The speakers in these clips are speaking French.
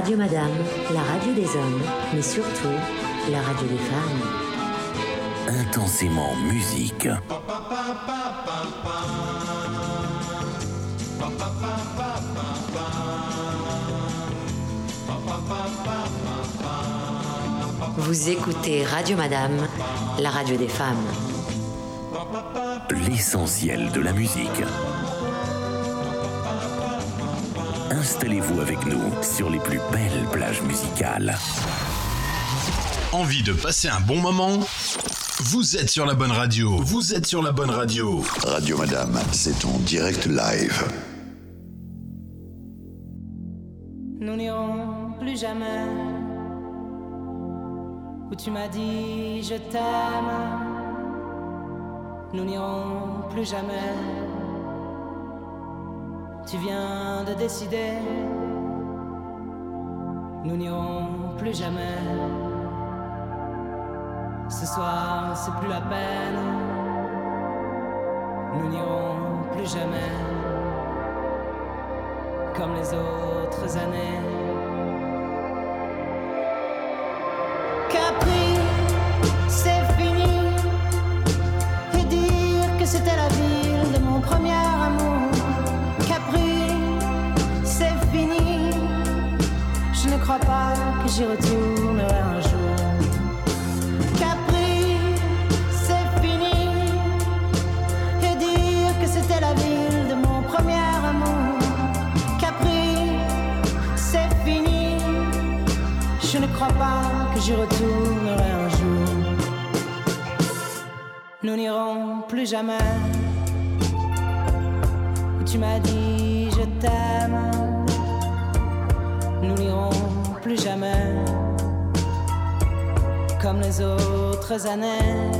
Radio Madame, la radio des hommes, mais surtout la radio des femmes. Intensément musique. Vous écoutez Radio Madame, la radio des femmes. L'essentiel de la musique. Installez-vous avec nous sur les plus belles plages musicales. Envie de passer un bon moment? Vous êtes sur la bonne radio. Vous êtes sur la bonne radio. Radio Madame, c'est ton direct live. Nous n'irons plus jamais où tu m'as dit je t'aime. Nous n'irons plus jamais. Tu viens de décider. Nous n'irons plus jamais. Ce soir, c'est plus la peine. Nous n'irons plus jamais. Comme les autres années. Crois pas que j'y retournerai un jour. Capri, c'est fini. Et dire que c'était la ville de mon premier amour. Capri, c'est fini. Je ne crois pas que j'y retournerai un jour. Nous n'irons plus jamais. Tu m'as dit plus jamais. Comme les autres années.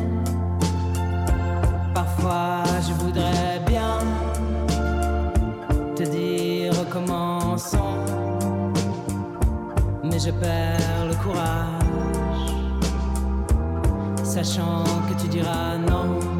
Parfois je voudrais bien te dire recommençons mais je perds le courage, sachant que tu diras non.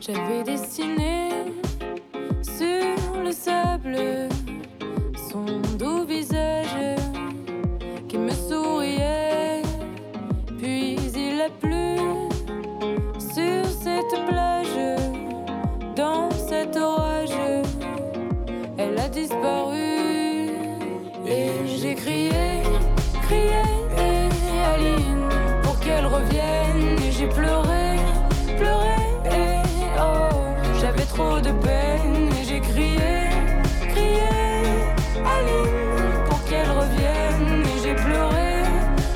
J'avais dessiné sur le sable son doux Oh, j'avais trop de peine et j'ai crié, crié. Aline, pour qu'elle revienne. Et j'ai pleuré,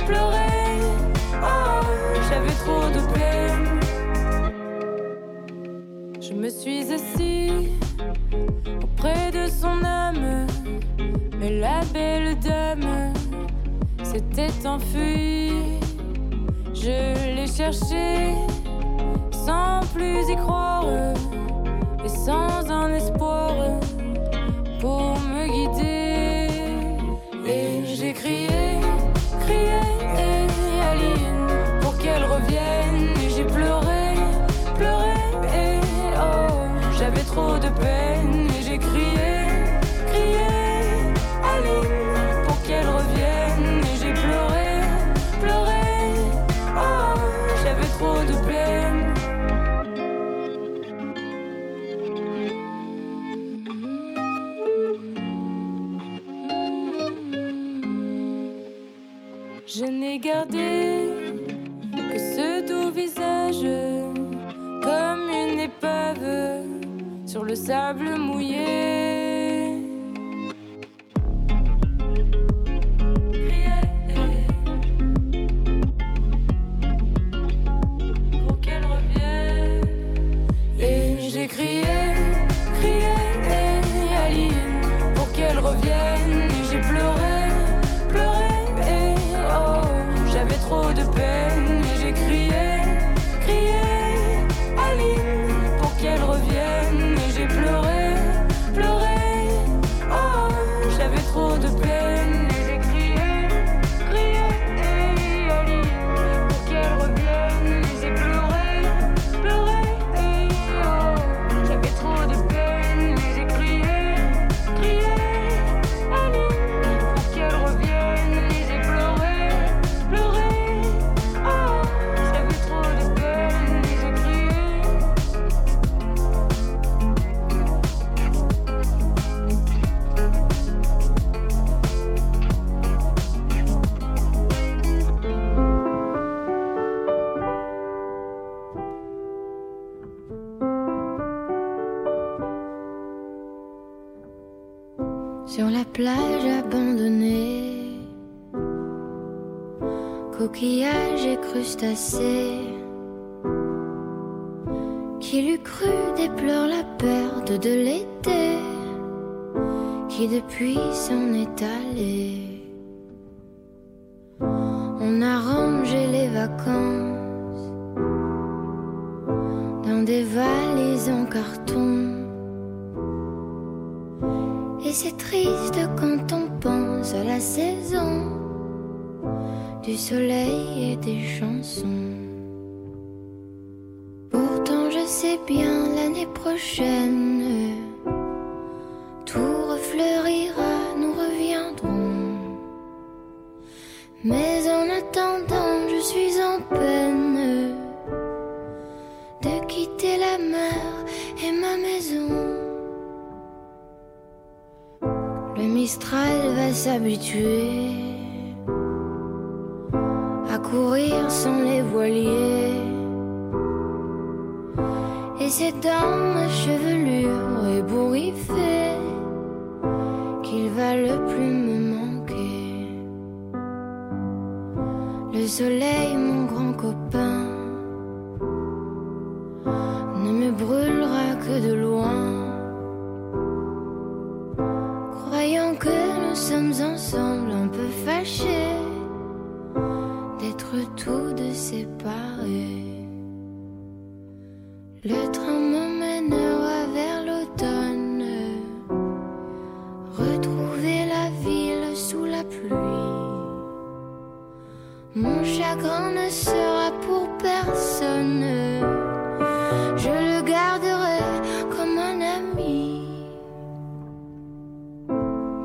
pleuré. Oh, j'avais trop de peine. Je me suis assis auprès de son âme, mais la belle dame s'était enfuie. Je sans plus y croire sable qui l'eût cru déplore la perte de l'été, qui depuis s'en est allé. On a rangé les vacances dans des valises en carton. Et c'est triste quand du soleil et des chansons. Pourtant je sais bien l'année prochaine, tout refleurira, nous reviendrons. Mais en attendant, je suis en peine de quitter la mer et ma maison. Le Mistral va s'habituer courir sans les voiliers. Et c'est dans ma chevelure ébouriffée qu'il va le plus me manquer. Le soleil, mon grand copain, ne me brûlera que de loin. Croyant que nous sommes ensemble un peu fâchés d'être tous deux séparés. Le train m'emmènera vers l'automne, retrouver la ville sous la pluie. Mon chagrin ne sera pour personne, je le garderai comme un ami.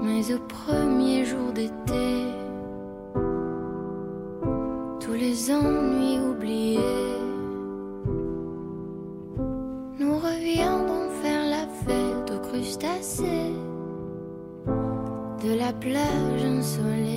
Mais au premier jour d'été, les ennuis oubliés, nous reviendrons faire la fête aux crustacés de la plage ensoleillée.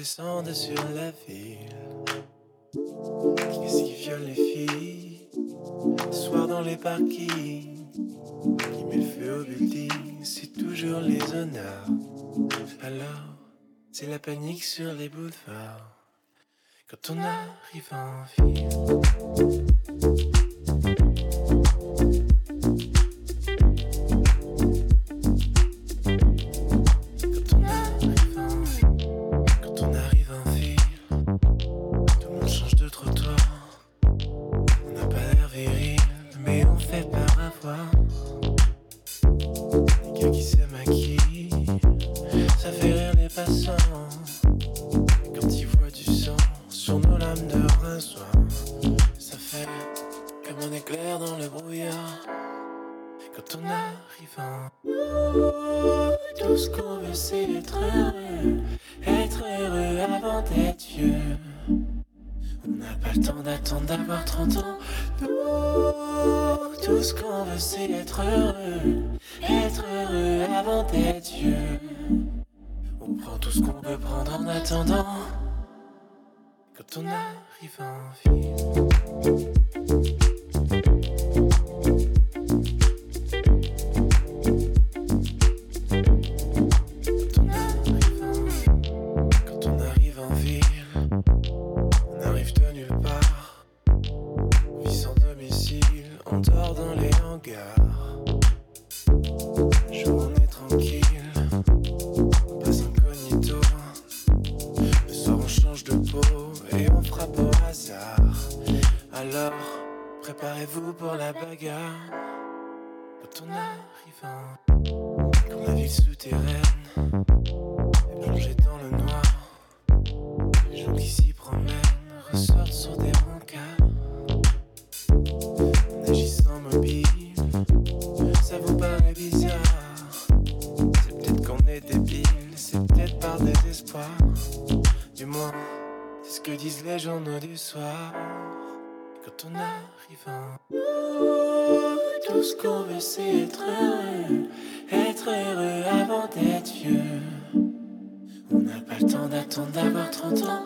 descendent sur la ville. Qu'est-ce qui viole les filles? Soir dans les parkings. Qui met le feu au building, c'est toujours les honneurs. Alors, c'est la panique sur les boulevards. Quand on arrive en ville. Du moins, c'est ce que disent les journaux du soir. Quand on arrive à... Tout ce qu'on veut, c'est être heureux. Être heureux avant d'être vieux. On n'a pas le temps d'attendre d'avoir 30 ans.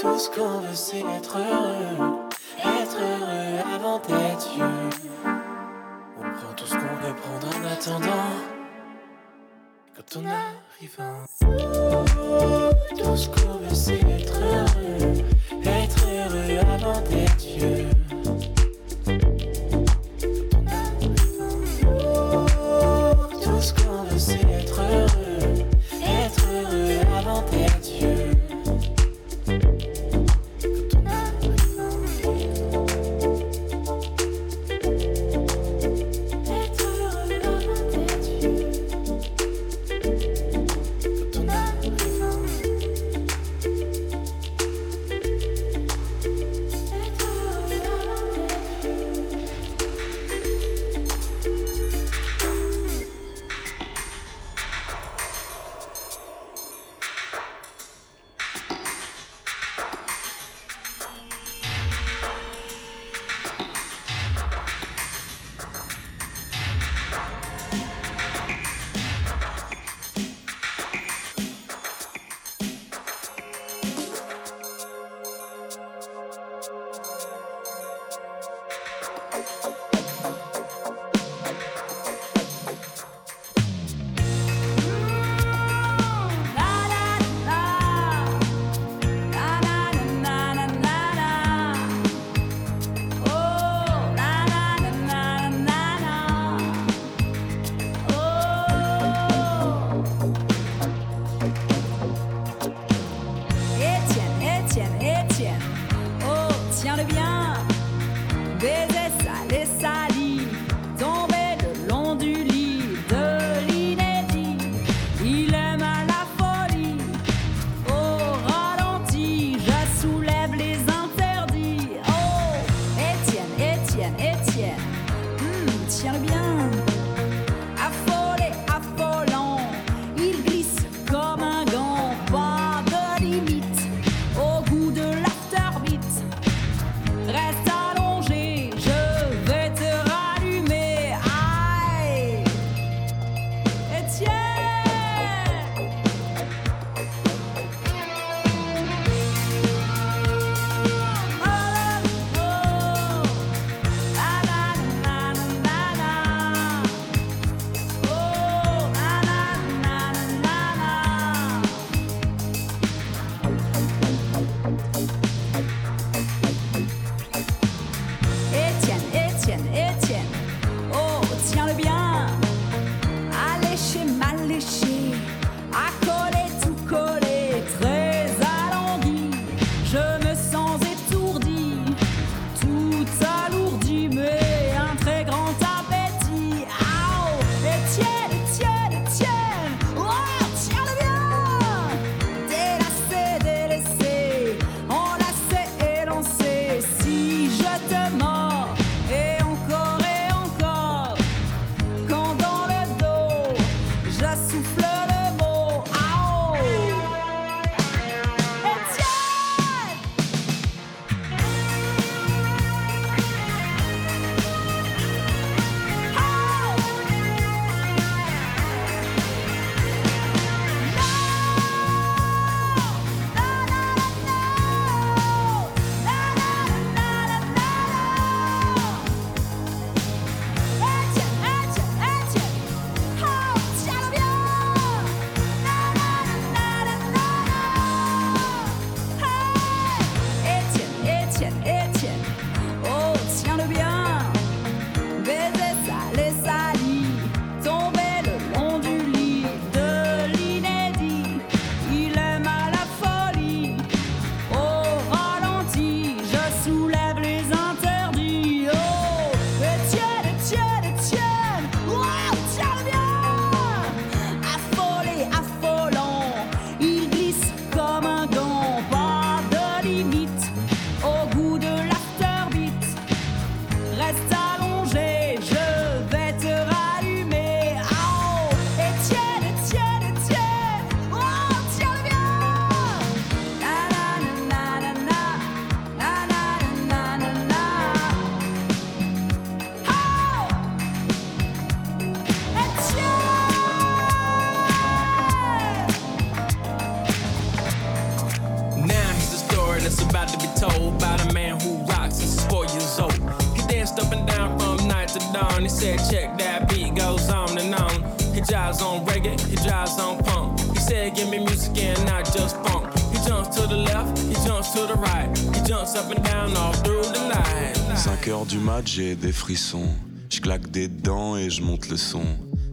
Tout ce qu'on veut, c'est être heureux. Être heureux avant d'être vieux. On prend tout ce qu'on veut prendre en attendant. Quand on arrive écrivain. Tout ce qu'on veut, c'est être heureux. Du mat, j'ai des frissons. Je claque des dents et je monte le son.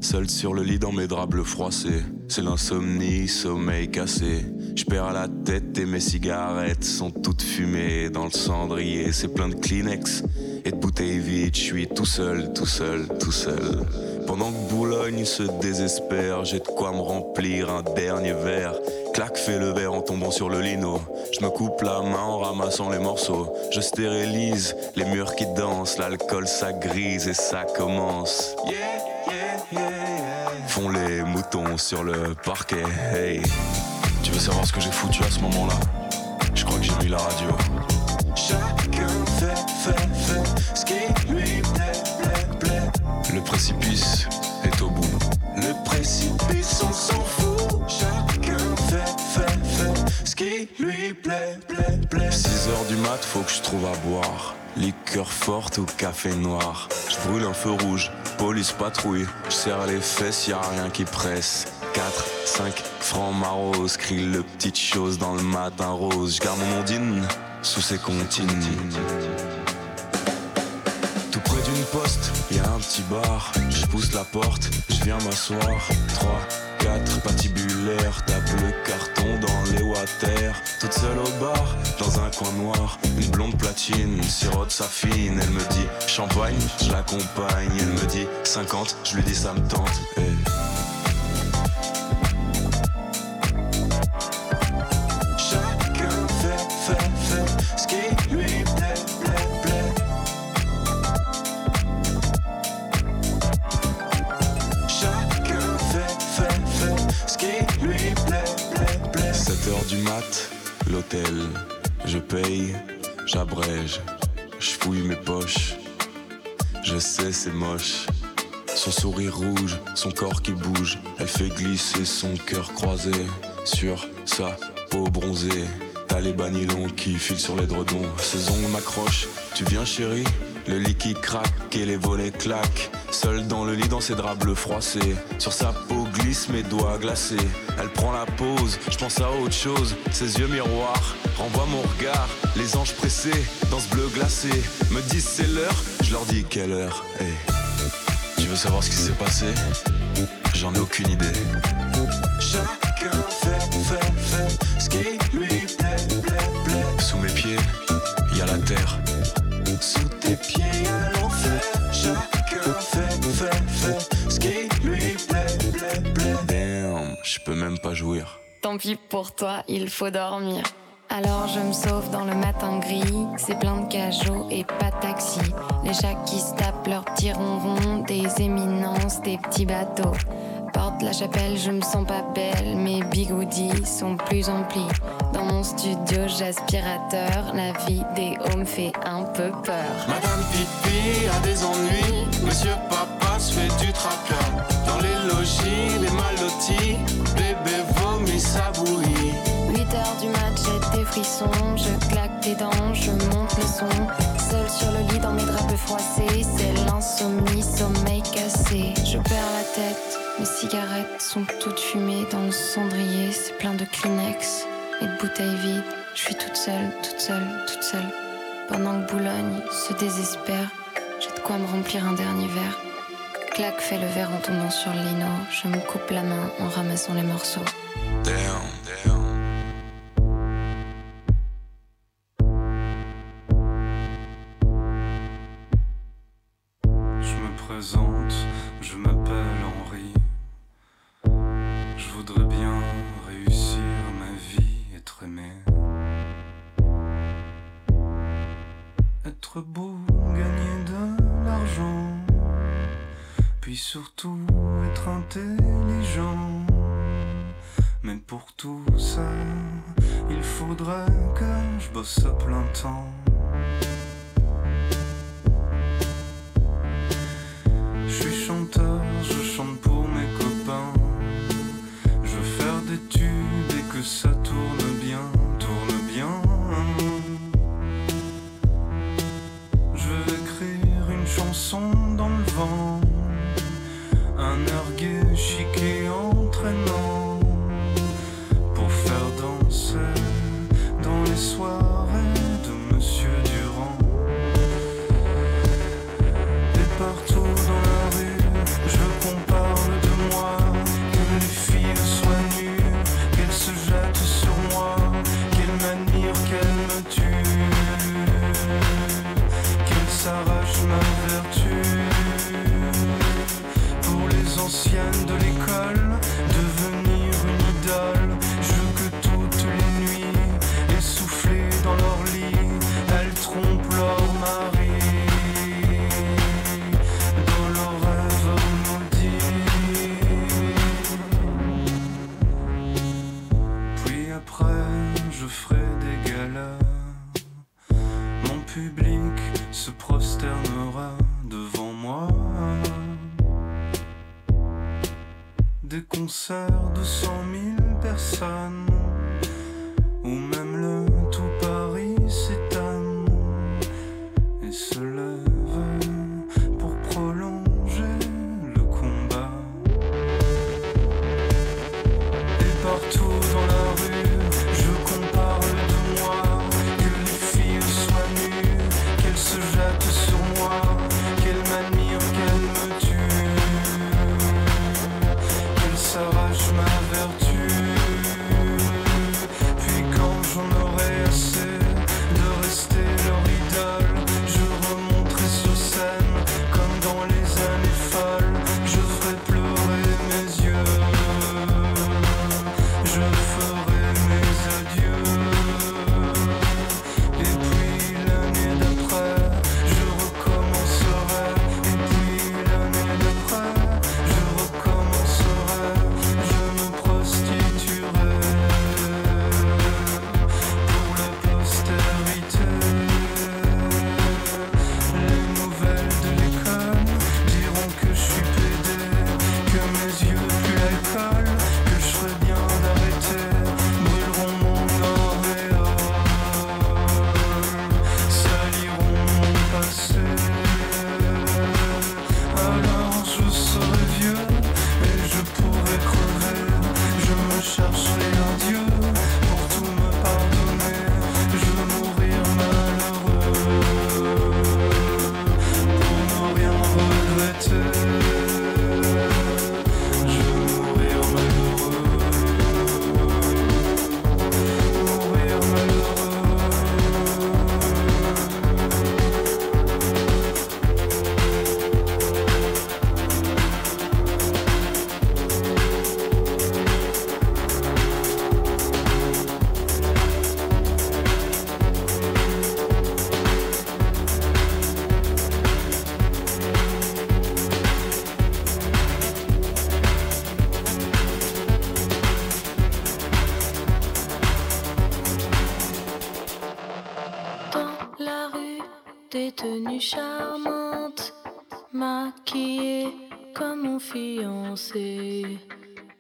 Seul sur le lit dans mes draps bleus froissés. C'est l'insomnie, sommeil cassé. Je perds la tête et mes cigarettes sont toutes fumées dans le cendrier. C'est plein de Kleenex et de bouteilles vides. Je suis tout seul, tout seul, tout seul. Pendant que Boulogne se désespère, j'ai de quoi me remplir un dernier verre. Clac, fais le verre en tombant sur le lino. Je me coupe la main en ramassant les morceaux. Je stérilise les murs qui dansent. L'alcool ça grise et ça commence. Font les moutons sur le parquet. Hey, tu veux savoir ce que j'ai foutu à ce moment-là? Je crois que j'ai mis la radio. Chacun fait, fait, fait ce qui lui plaît. Le précipice lui plaît, plaît, plaît. 6 heures du mat, faut que je trouve à boire. Liqueur forte ou café noir. Je brûle un feu rouge, police patrouille. Je serre les fesses, y a rien qui presse. 4, 5 francs marros, crie le petite chose dans le matin rose. Je garde mon ondine sous ses comptines. Tout près d'une poste, y a un petit bar. Je pousse la porte, je viens m'asseoir. 3, 4 tape le carton dans les water. Toute seule au bar, dans un coin noir. Une blonde platine, sirote sa fine. Elle me dit champagne, je l'accompagne. Elle me dit 50, je lui dis ça me tente. Hey. Moche. Son sourire rouge, son corps qui bouge. Elle fait glisser son cœur croisé sur sa peau bronzée. T'as les banylons qui filent sur les dredons. Ses ongles m'accrochent. Tu viens, chérie? Le lit qui craque et les volets claquent. Seule dans le lit, dans ses draps bleus froissés. Sur sa peau glissent mes doigts glacés. Elle prend la pause, je pense à autre chose. Ses yeux miroirs renvoient mon regard. Les anges pressés dans ce bleu glacé me disent c'est l'heure. Je leur dis quelle heure. Hey. Tu veux savoir ce qui s'est passé? J'en ai aucune idée. Chacun fait, fait, fait ce qui lui plaît. Sous mes pieds, y a la terre. Sous tes pieds, y a l'enfer. Chacun fait, fait, fait ce qui lui plaît, plaît, plaît. Damn, je peux même pas jouir. Tant pis pour toi, il faut dormir. Alors je me sauve dans le matin gris, c'est plein de cajots et pas de taxi. Les chats qui se tapent leurs petits ronrons, des éminences, des petits bateaux. Porte la chapelle, je me sens pas belle, mes bigoudis sont plus emplis. Dans mon studio, j'aspirateur, la vie des hauts me fait un peu peur. Madame Pipi a des ennuis, Monsieur Papa se fait du traqueur. Dans les logis, les malotis, bébé vomit sa bouillie. 8 heures du mat, je claque des dents, je monte le son. Seul sur le lit dans mes draps froissés, c'est l'insomnie, sommeil cassé. Je perds la tête, mes cigarettes sont toutes fumées dans le cendrier, c'est plein de Kleenex et de bouteilles vides. Je suis toute seule, toute seule, toute seule. Pendant que Boulogne se désespère, j'ai de quoi me remplir un dernier verre. Clac fait le verre en tombant sur le lino, je me coupe la main en ramassant les morceaux. Je m'appelle Henri. Je voudrais bien réussir ma vie, être aimé. Être beau, gagner de l'argent. Puis surtout être intelligent. Mais pour tout ça, il faudrait que je bosse à plein temps. tenue charmante, maquillée comme mon fiancé.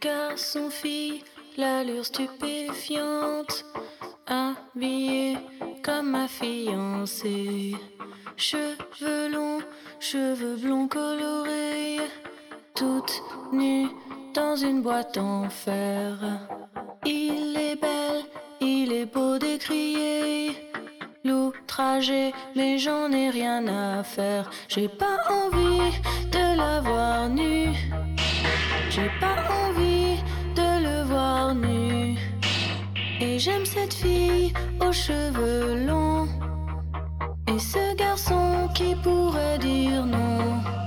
Garçon, fille, l'allure stupéfiante, habillée comme ma fiancée. Cheveux longs, cheveux blonds colorés, toute nue dans une boîte en fer. Il est bel, il est beau décrier l'outrager, mais j'en ai rien à faire. J'ai pas envie de la voir nue. J'ai pas envie de le voir nu. Et j'aime cette fille aux cheveux longs. Et ce garçon qui pourrait dire non.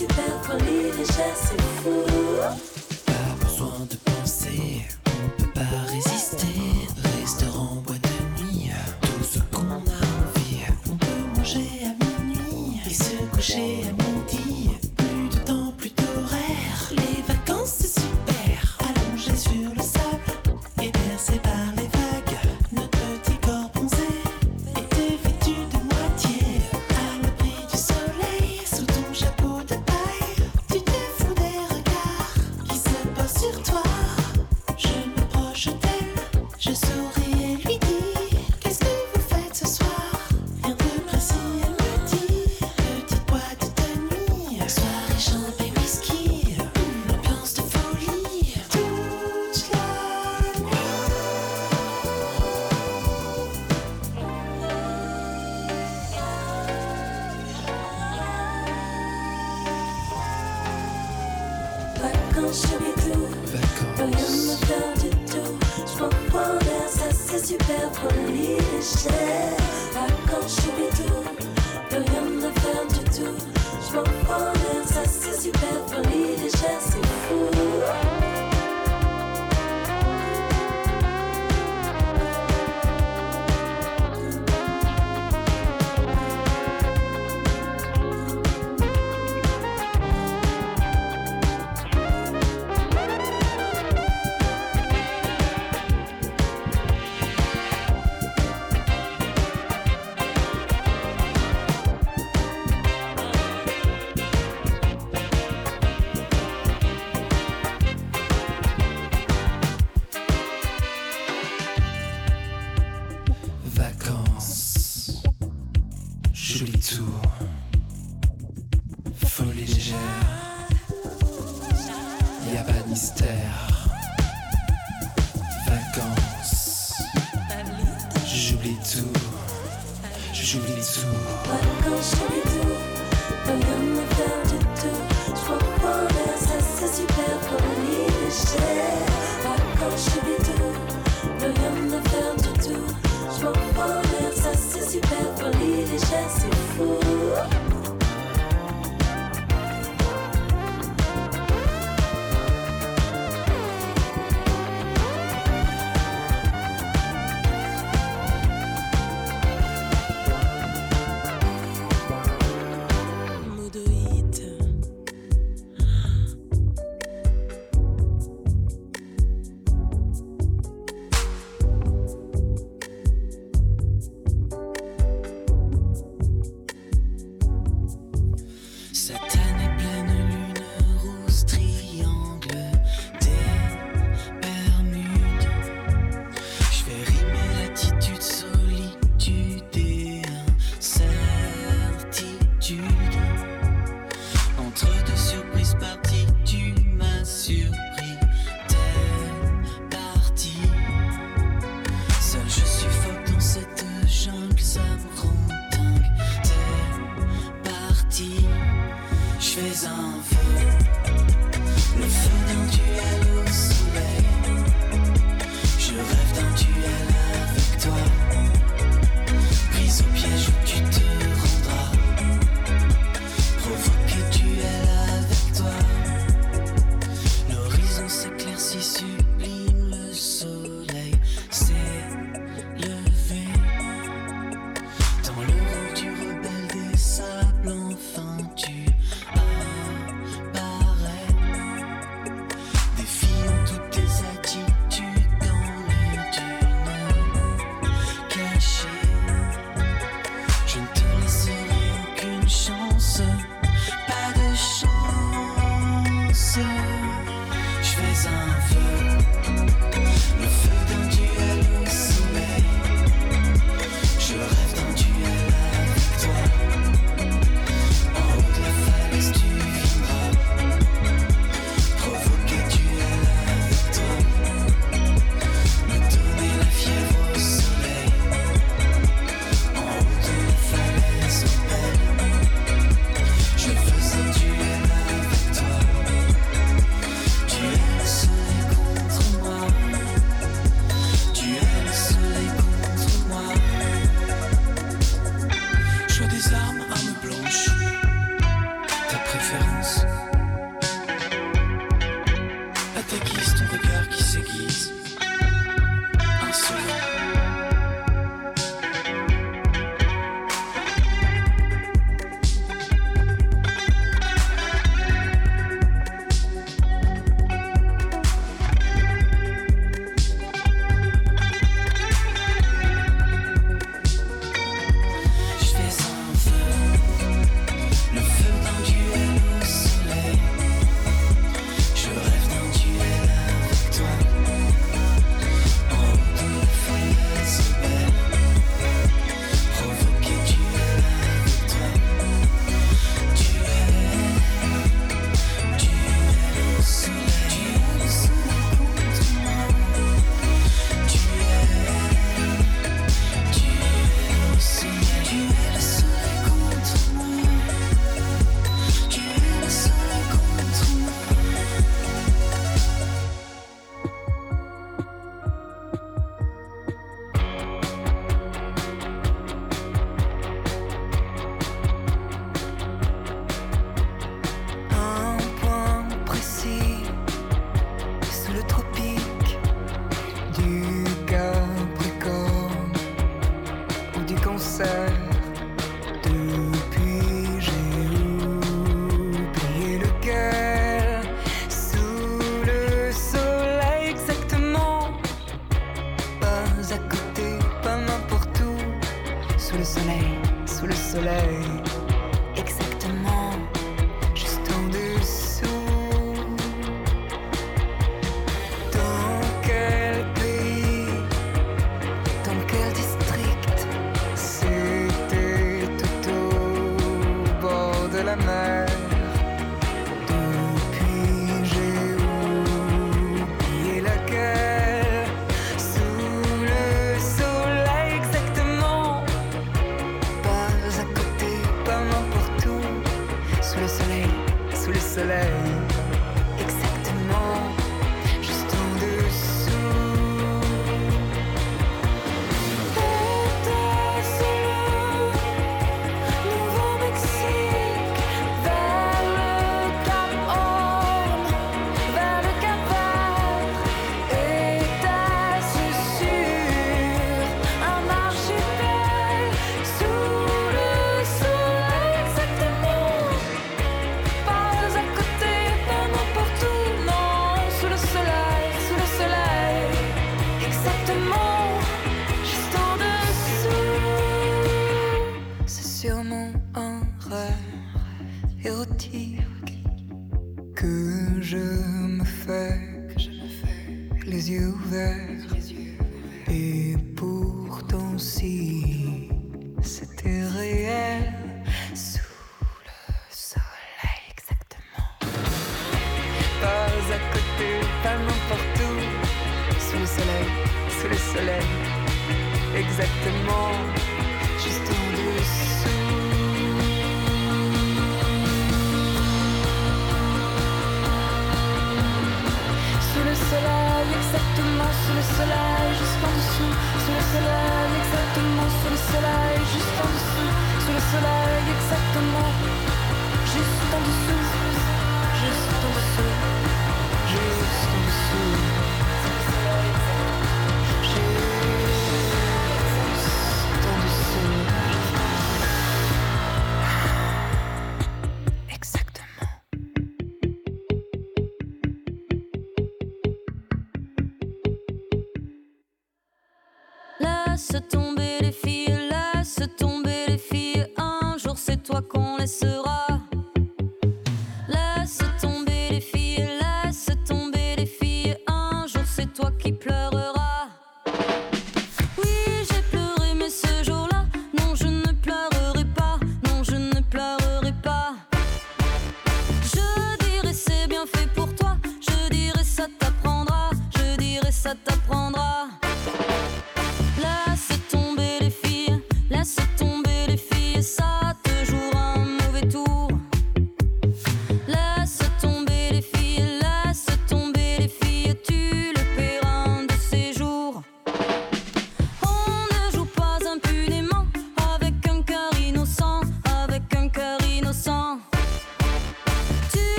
super folie, richesse et fou. mystère. Vacances. J'oublie tout. J'oublie tout. Vacances, j'oublie tout.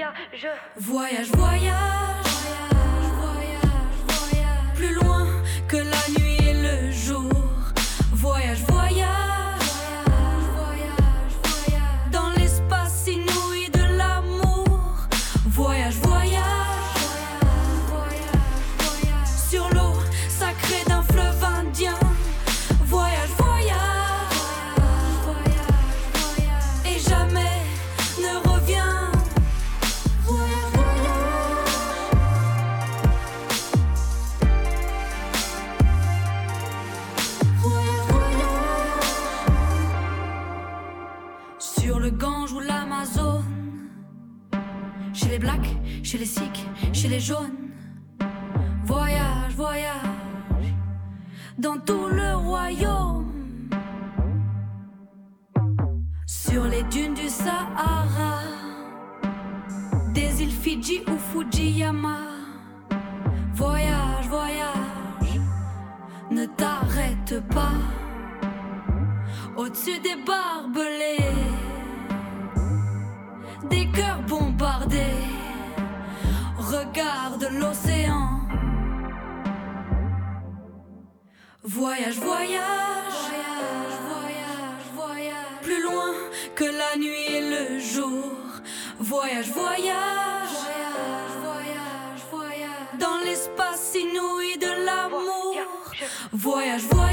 je voyage, voyage. voyage. chez les sikhs, chez les jaunes. Voyage, voyage, dans tout le royaume. Sur les dunes du Sahara, des îles Fidji ou Fujiyama. Voyage, voyage, ne t'arrête pas. Au-dessus des barbelés, des cœurs bombardés. Regarde l'océan. Voyage, voyage, voyage, voyage, voyage. Plus loin que la nuit et le jour. Voyage, voyage, voyage, voyage, voyage. Dans l'espace inouï de l'amour. Voyage, voyage.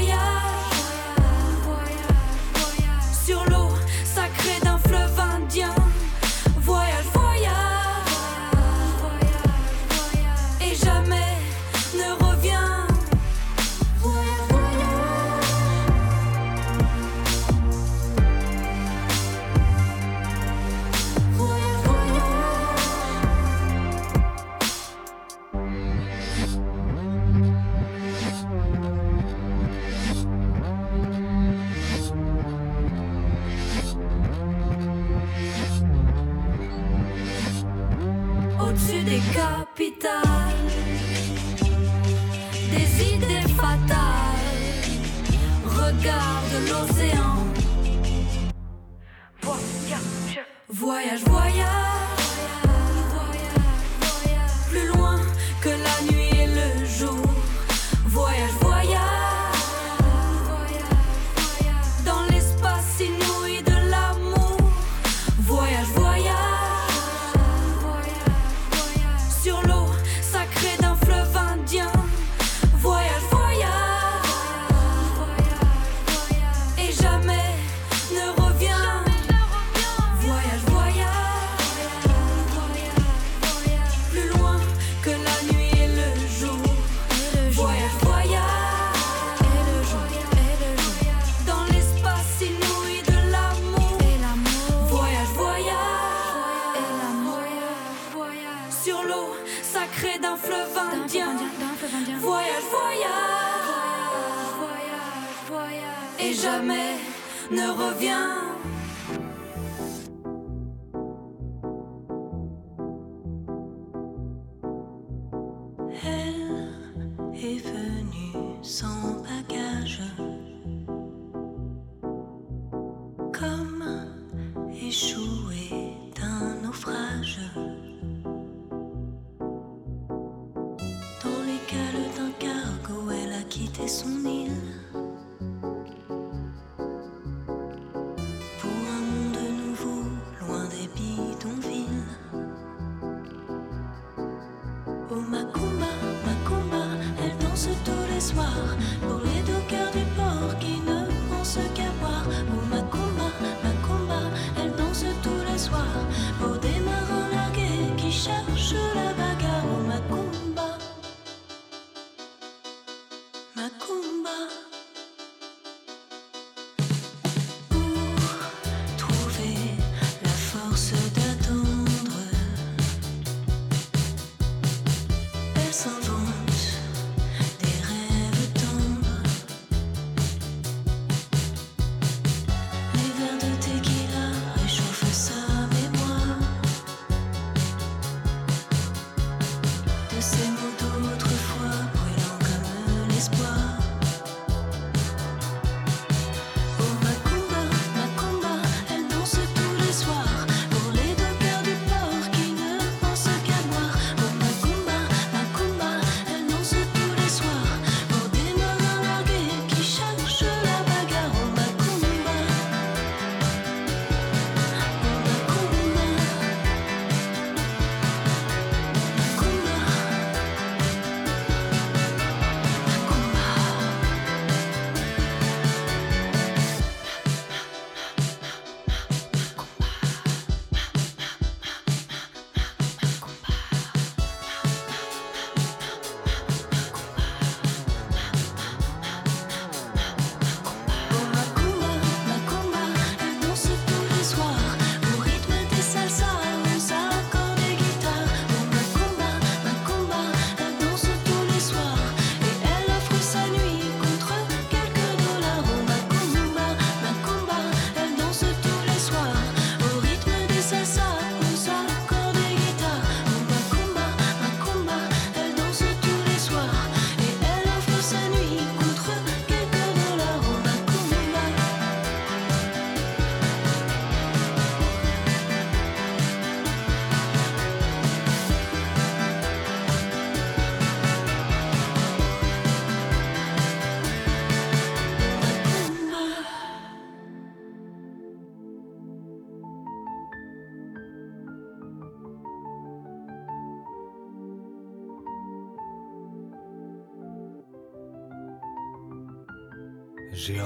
l'océan. Voyage, voyage.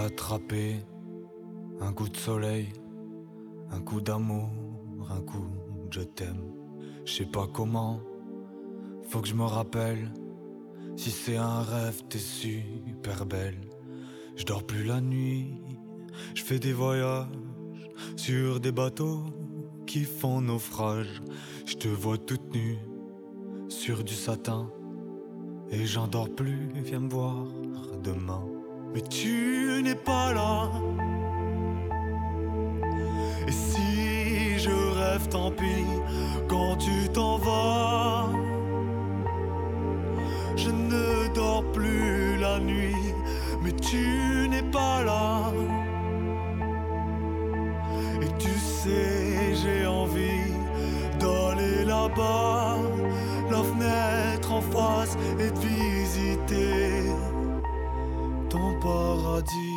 Attraper un coup de soleil, un coup d'amour, un coup je t'aime. Je sais pas comment, faut que je me rappelle. Si c'est un rêve, t'es super belle. Je dors plus la nuit, je fais des voyages sur des bateaux qui font naufrage. Je te vois toute nue sur du satin et j'en dors plus. Viens me voir demain. Mais tu n'es pas là. Et si je rêve, tant pis, quand tu t'en vas, je ne dors plus la nuit, mais tu n'es pas là. Et tu sais, j'ai envie d'aller là-bas. Paradis.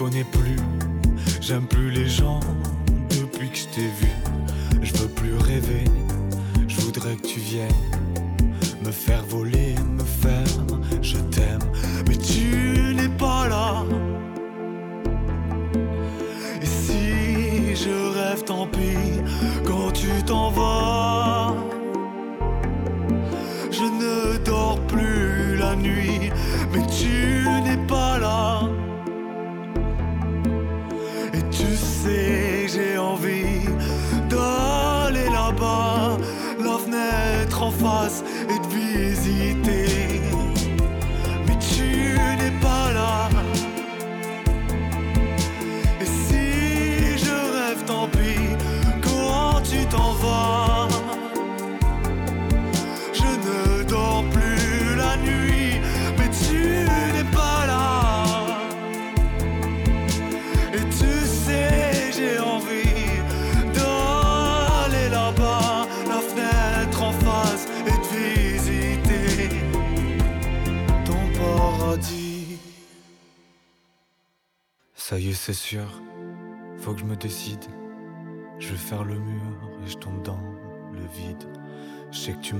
Reconnais plus. J'aime plus les gens depuis que je t'ai vu. Je veux plus rêver, je voudrais que tu viennes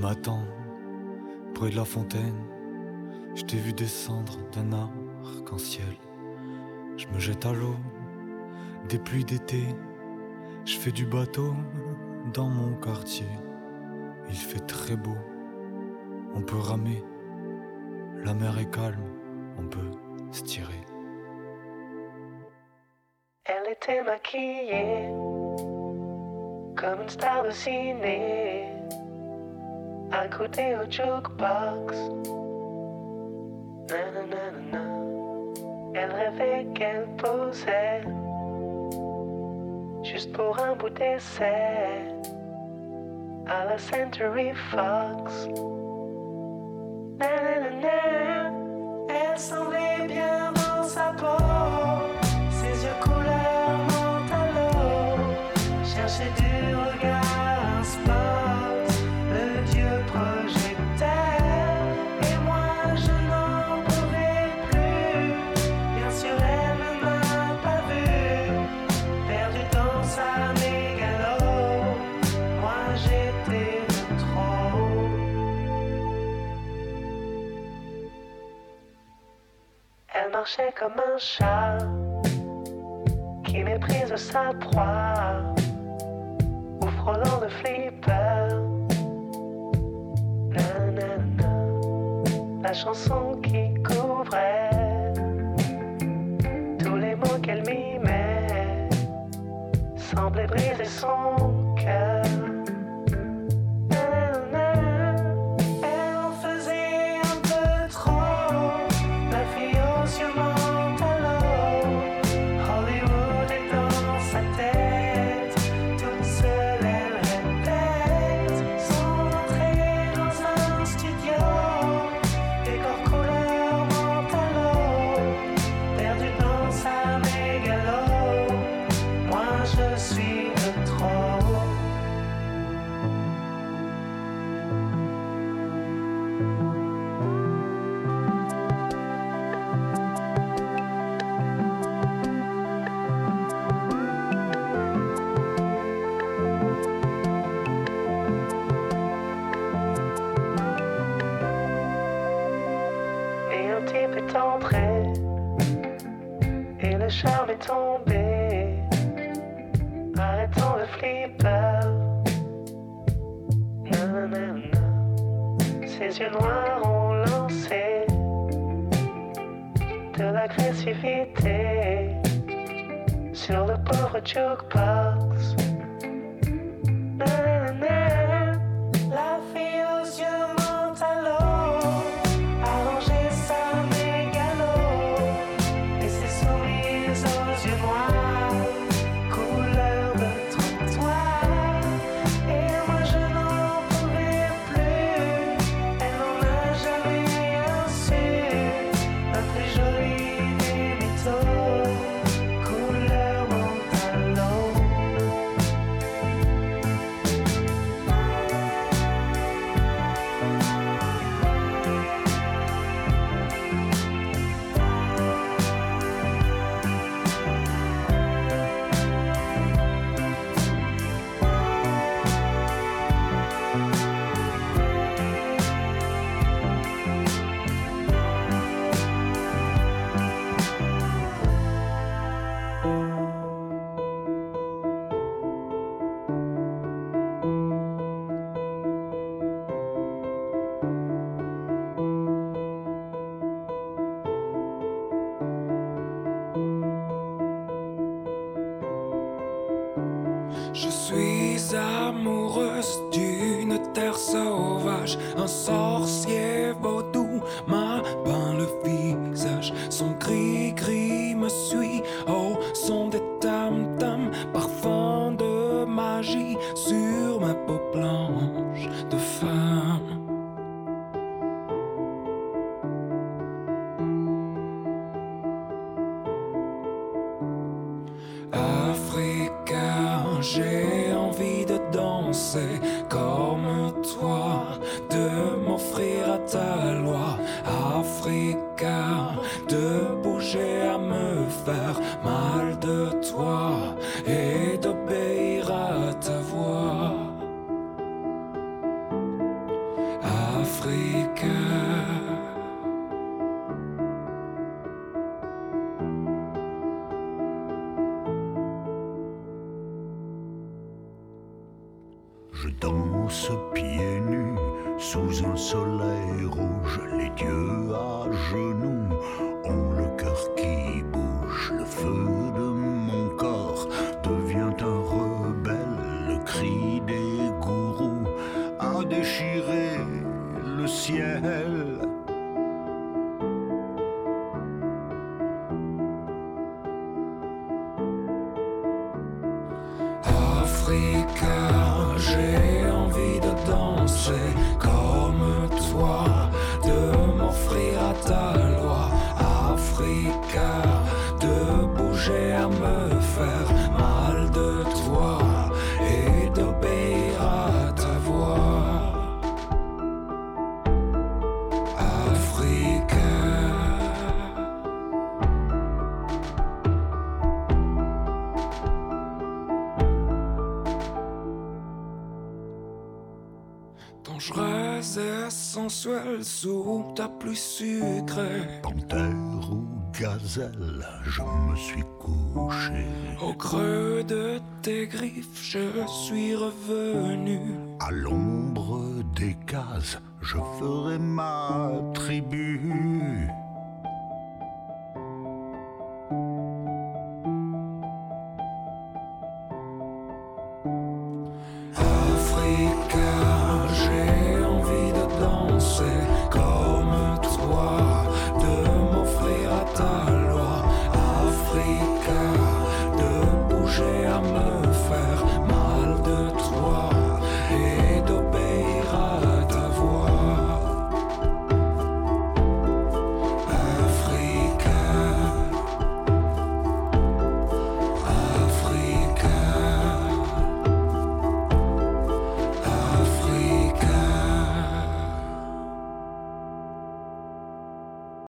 M'attends près de la fontaine. Je t'ai vu descendre d'un arc-en-ciel. Je me jette à l'eau, des pluies d'été. Je fais du bateau dans mon quartier. Il fait très beau, on peut ramer. La mer est calme, on peut se tirer. Elle était maquillée comme une star de ciné, à côté au jukebox. Nananana. Elle rêvait qu'elle posait juste pour un bout d'essai à la Century Fox. Comme un chat qui méprise sa proie ou frôlant de flipper. La chanson qui couvrait tous les mots qu'elle mimait semblait briser son cœur. Et le charme est tombé Arrêtons le flipper. Ses yeux noirs ont lancé. De l'agressivité Sur le pauvre jukebox Ei. je me suis couché. Au creux de tes griffes, je suis revenu. À l'ombre des cases, je veux